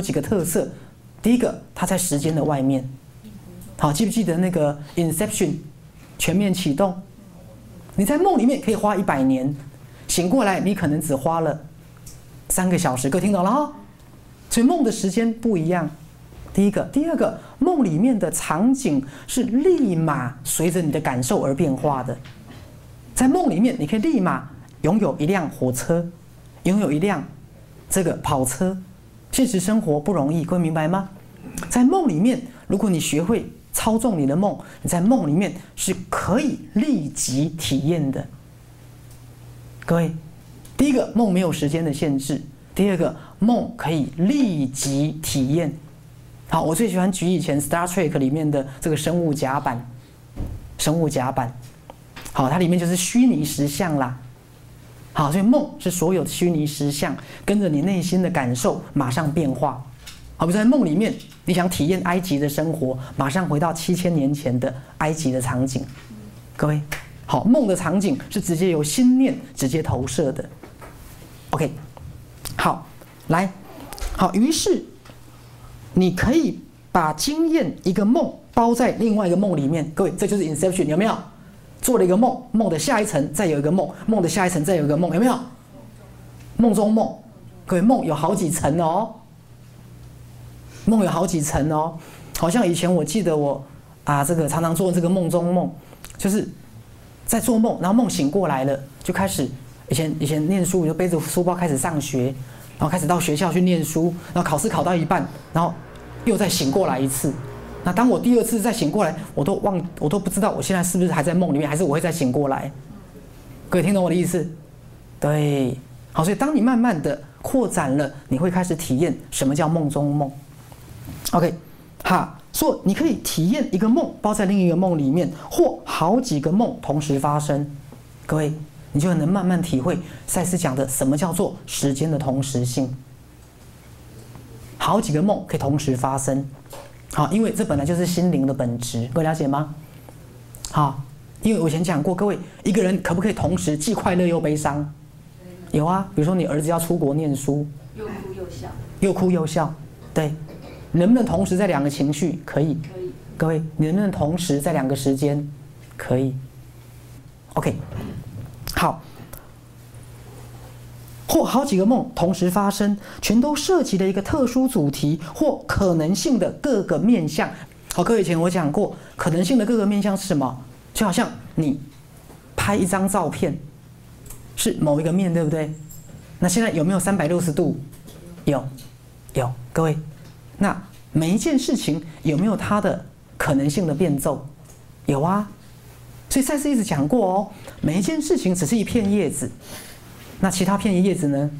有几个特色，第一个，它在时间的外面。好，记不记得那个 Inception 全面启动？你在梦里面可以花一百年，醒过来你可能只花了三个小时。各位听懂了哈？所以梦的时间不一样。第一个，第二个，梦里面的场景是立马随着你的感受而变化的。在梦里面，你可以立马拥有一辆火车，拥有一辆这个跑车。现实生活不容易，各位明白吗？在梦里面，如果你学会操纵你的梦，你在梦里面是可以立即体验的。各位，第一个梦没有时间的限制，第二个梦可以立即体验。好，我最喜欢举以前《Star Trek》里面的这个生物甲板，生物甲板。好，它里面就是虚拟实像啦。好，所以梦是所有的虚拟实像，跟着你内心的感受马上变化。好，比在梦里面，你想体验埃及的生活，马上回到七千年前的埃及的场景。各位，好，梦的场景是直接由心念直接投射的。OK，好，来，好，于是。你可以把经验一个梦包在另外一个梦里面，各位，这就是 inception，有没有？做了一个梦，梦的下一层再有一个梦，梦的下一层再有一个梦，有没有？梦中梦，各位，梦有好几层哦，梦有好几层哦，好像以前我记得我啊，这个常常做这个梦中梦，就是在做梦，然后梦醒过来了，就开始以前以前念书就背着书包开始上学。然后开始到学校去念书，然后考试考到一半，然后又再醒过来一次。那当我第二次再醒过来，我都忘，我都不知道我现在是不是还在梦里面，还是我会再醒过来。各位听懂我的意思？对，好，所以当你慢慢的扩展了，你会开始体验什么叫梦中梦。OK，好，说你可以体验一个梦包在另一个梦里面，或好几个梦同时发生。各位。你就能慢慢体会赛斯讲的什么叫做时间的同时性。好几个梦可以同时发生，好，因为这本来就是心灵的本质，各位了解吗？好，因为我以前讲过，各位一个人可不可以同时既快乐又悲伤？有啊，比如说你儿子要出国念书，又哭又笑，又哭又笑，对，能不能同时在两个情绪？可以，可以。各位，你能不能同时在两个时间？可以。OK。好，或好几个梦同时发生，全都涉及了一个特殊主题或可能性的各个面相。好，各位以前我讲过，可能性的各个面相是什么？就好像你拍一张照片，是某一个面对不对？那现在有没有三百六十度？有，有。各位，那每一件事情有没有它的可能性的变奏？有啊。所以赛斯一直讲过哦，每一件事情只是一片叶子，那其他片叶子呢？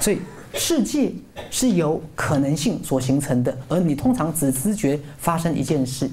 所以世界是由可能性所形成的，而你通常只知觉发生一件事。